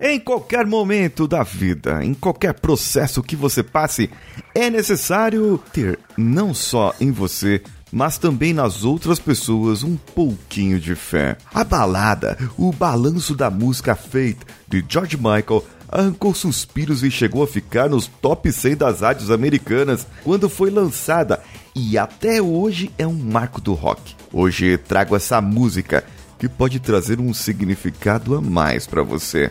Em qualquer momento da vida, em qualquer processo que você passe, é necessário ter não só em você, mas também nas outras pessoas um pouquinho de fé. A balada, o balanço da música Faith de George Michael arrancou suspiros e chegou a ficar nos top 100 das rádios americanas quando foi lançada e até hoje é um marco do rock. Hoje trago essa música que pode trazer um significado a mais para você.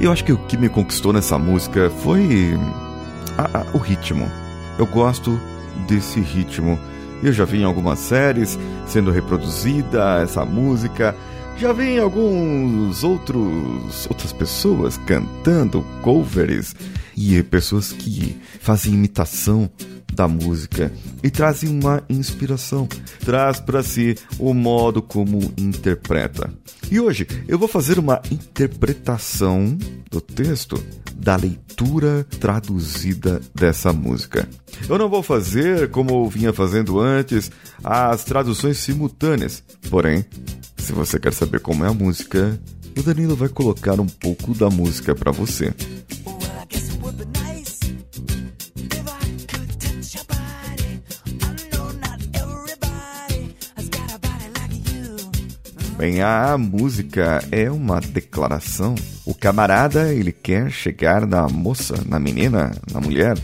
Eu acho que o que me conquistou nessa música foi a, a, o ritmo. Eu gosto desse ritmo. Eu já vi em algumas séries sendo reproduzida essa música. Já vi em alguns outros outras pessoas cantando covers e pessoas que fazem imitação da música e trazem uma inspiração, traz para si o modo como interpreta. E hoje eu vou fazer uma interpretação do texto da leitura traduzida dessa música. Eu não vou fazer como eu vinha fazendo antes as traduções simultâneas. Porém, se você quer saber como é a música, o Danilo vai colocar um pouco da música para você. Bem, a música é uma declaração. O camarada, ele quer chegar na moça, na menina, na mulher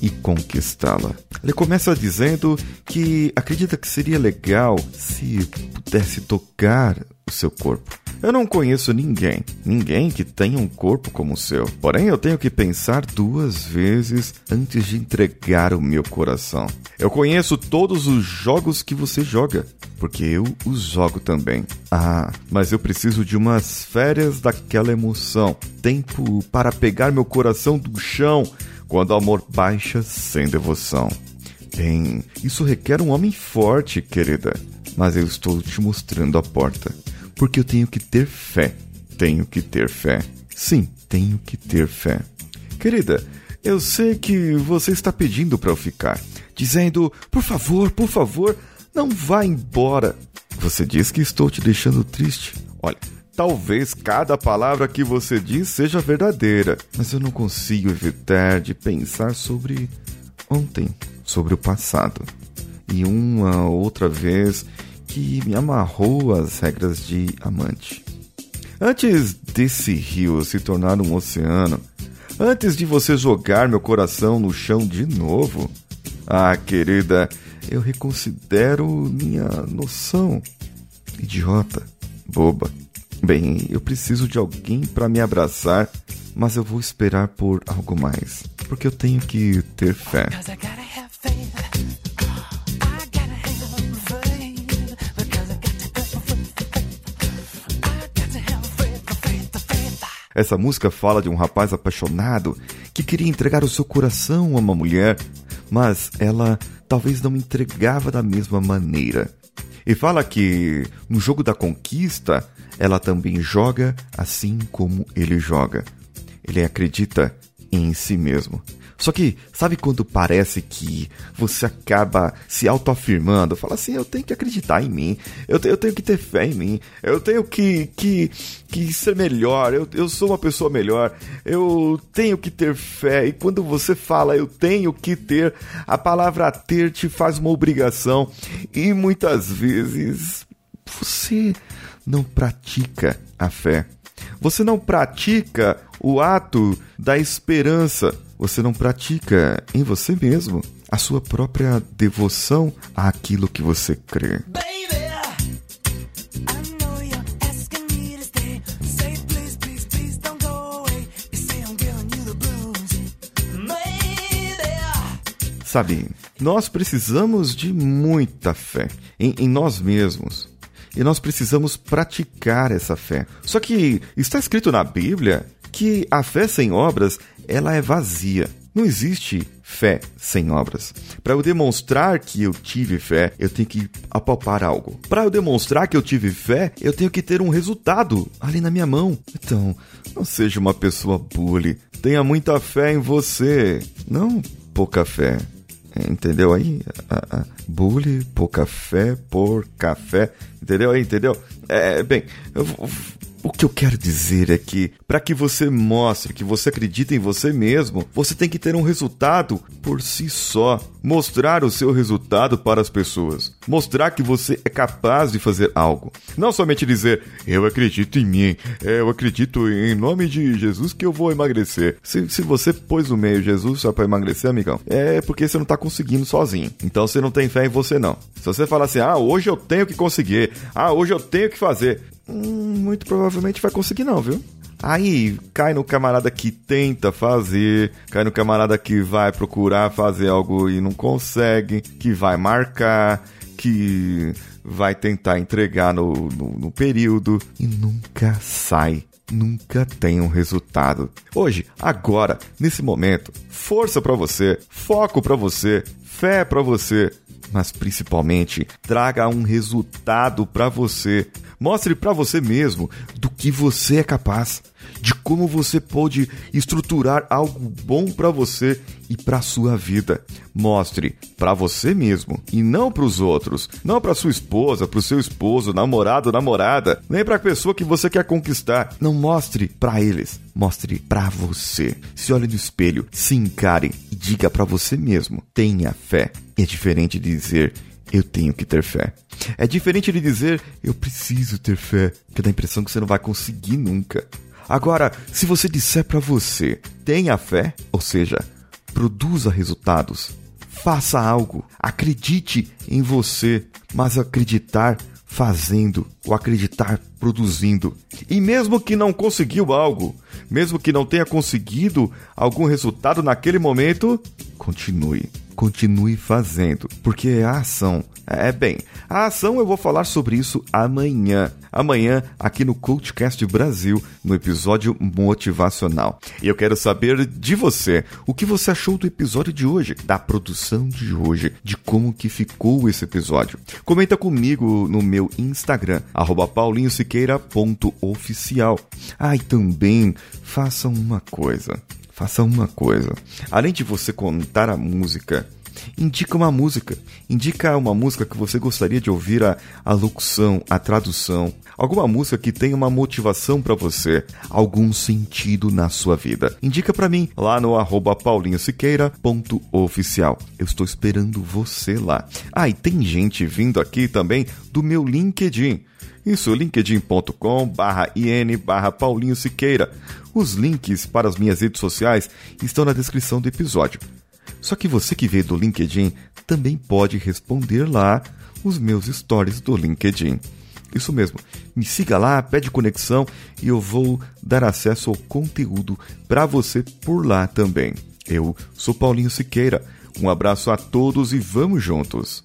e conquistá-la. Ele começa dizendo que acredita que seria legal se pudesse tocar o seu corpo. Eu não conheço ninguém, ninguém que tenha um corpo como o seu. Porém, eu tenho que pensar duas vezes antes de entregar o meu coração. Eu conheço todos os jogos que você joga, porque eu os jogo também. Ah, mas eu preciso de umas férias daquela emoção. Tempo para pegar meu coração do chão quando o amor baixa sem devoção. Bem, isso requer um homem forte, querida. Mas eu estou te mostrando a porta porque eu tenho que ter fé. Tenho que ter fé. Sim, tenho que ter fé. Querida, eu sei que você está pedindo para eu ficar, dizendo: por favor, por favor, não vá embora. Você diz que estou te deixando triste. Olha, talvez cada palavra que você diz seja verdadeira, mas eu não consigo evitar de pensar sobre ontem, sobre o passado. E uma outra vez que me amarrou às regras de amante. Antes desse rio se tornar um oceano, antes de você jogar meu coração no chão de novo, ah, querida, eu reconsidero minha noção. Idiota, boba. Bem, eu preciso de alguém para me abraçar, mas eu vou esperar por algo mais, porque eu tenho que ter fé. Essa música fala de um rapaz apaixonado que queria entregar o seu coração a uma mulher, mas ela talvez não entregava da mesma maneira. E fala que no jogo da conquista, ela também joga assim como ele joga. Ele acredita em si mesmo. Só que, sabe quando parece que você acaba se autoafirmando? Fala assim, eu tenho que acreditar em mim, eu, te, eu tenho que ter fé em mim, eu tenho que, que, que ser melhor, eu, eu sou uma pessoa melhor, eu tenho que ter fé. E quando você fala eu tenho que ter, a palavra ter te faz uma obrigação. E muitas vezes você não pratica a fé. Você não pratica o ato da esperança você não pratica em você mesmo a sua própria devoção àquilo que você crê. Sabe, nós precisamos de muita fé em, em nós mesmos. e nós precisamos praticar essa fé. Só que está escrito na Bíblia que a fé sem obras, ela é vazia. Não existe fé sem obras. Para eu demonstrar que eu tive fé, eu tenho que apalpar algo. Para eu demonstrar que eu tive fé, eu tenho que ter um resultado ali na minha mão. Então, não seja uma pessoa bully. Tenha muita fé em você, não pouca fé. Entendeu aí? A, bully, pouca fé, por café. Entendeu aí? Entendeu? É, bem, eu, o que eu quero dizer é que, para que você mostre que você acredita em você mesmo, você tem que ter um resultado por si só. Mostrar o seu resultado para as pessoas. Mostrar que você é capaz de fazer algo. Não somente dizer, eu acredito em mim, é, eu acredito em nome de Jesus que eu vou emagrecer. Se, se você pôs no meio Jesus só para emagrecer, amigão, é porque você não tá conseguindo sozinho. Então você não tem fé em você, não. Se você falar assim, ah, hoje eu tenho que conseguir, ah, hoje eu tenho que fazer, hum, muito provavelmente vai conseguir não, viu? Aí cai no camarada que tenta fazer, cai no camarada que vai procurar fazer algo e não consegue, que vai marcar, que vai tentar entregar no, no, no período e nunca sai nunca tem um resultado. Hoje, agora, nesse momento, força para você, foco para você, fé para você, mas principalmente traga um resultado para você. Mostre para você mesmo do que você é capaz, de como você pode estruturar algo bom para você e para sua vida. Mostre para você mesmo e não para os outros, não para sua esposa, para o seu esposo, namorado, namorada, nem para a pessoa que você quer conquistar. Não mostre para eles, mostre para você. Se olhe no espelho, se encare e diga para você mesmo: tenha fé. É diferente de dizer eu tenho que ter fé. É diferente de dizer eu preciso ter fé, que dá a impressão que você não vai conseguir nunca. Agora, se você disser para você, tenha fé, ou seja, produza resultados, faça algo, acredite em você, mas acreditar fazendo, ou acreditar produzindo. E mesmo que não conseguiu algo, mesmo que não tenha conseguido algum resultado naquele momento, continue continue fazendo, porque é a ação. É bem, a ação eu vou falar sobre isso amanhã. Amanhã, aqui no Coachcast Brasil, no episódio motivacional. E eu quero saber de você, o que você achou do episódio de hoje, da produção de hoje, de como que ficou esse episódio. Comenta comigo no meu Instagram, paulinhosiqueira.oficial. Ah, e também faça uma coisa faça uma coisa. Além de você contar a música, indica uma música. Indica uma música que você gostaria de ouvir a, a locução, a tradução. Alguma música que tenha uma motivação para você, algum sentido na sua vida. Indica para mim lá no arroba paulinhosiqueira.oficial. Eu estou esperando você lá. Ah, e tem gente vindo aqui também do meu LinkedIn. Isso, linkedin.com barra in barra. Os links para as minhas redes sociais estão na descrição do episódio. Só que você que vê do LinkedIn também pode responder lá os meus stories do LinkedIn. Isso mesmo, me siga lá, pede conexão e eu vou dar acesso ao conteúdo para você por lá também. Eu sou Paulinho Siqueira. Um abraço a todos e vamos juntos.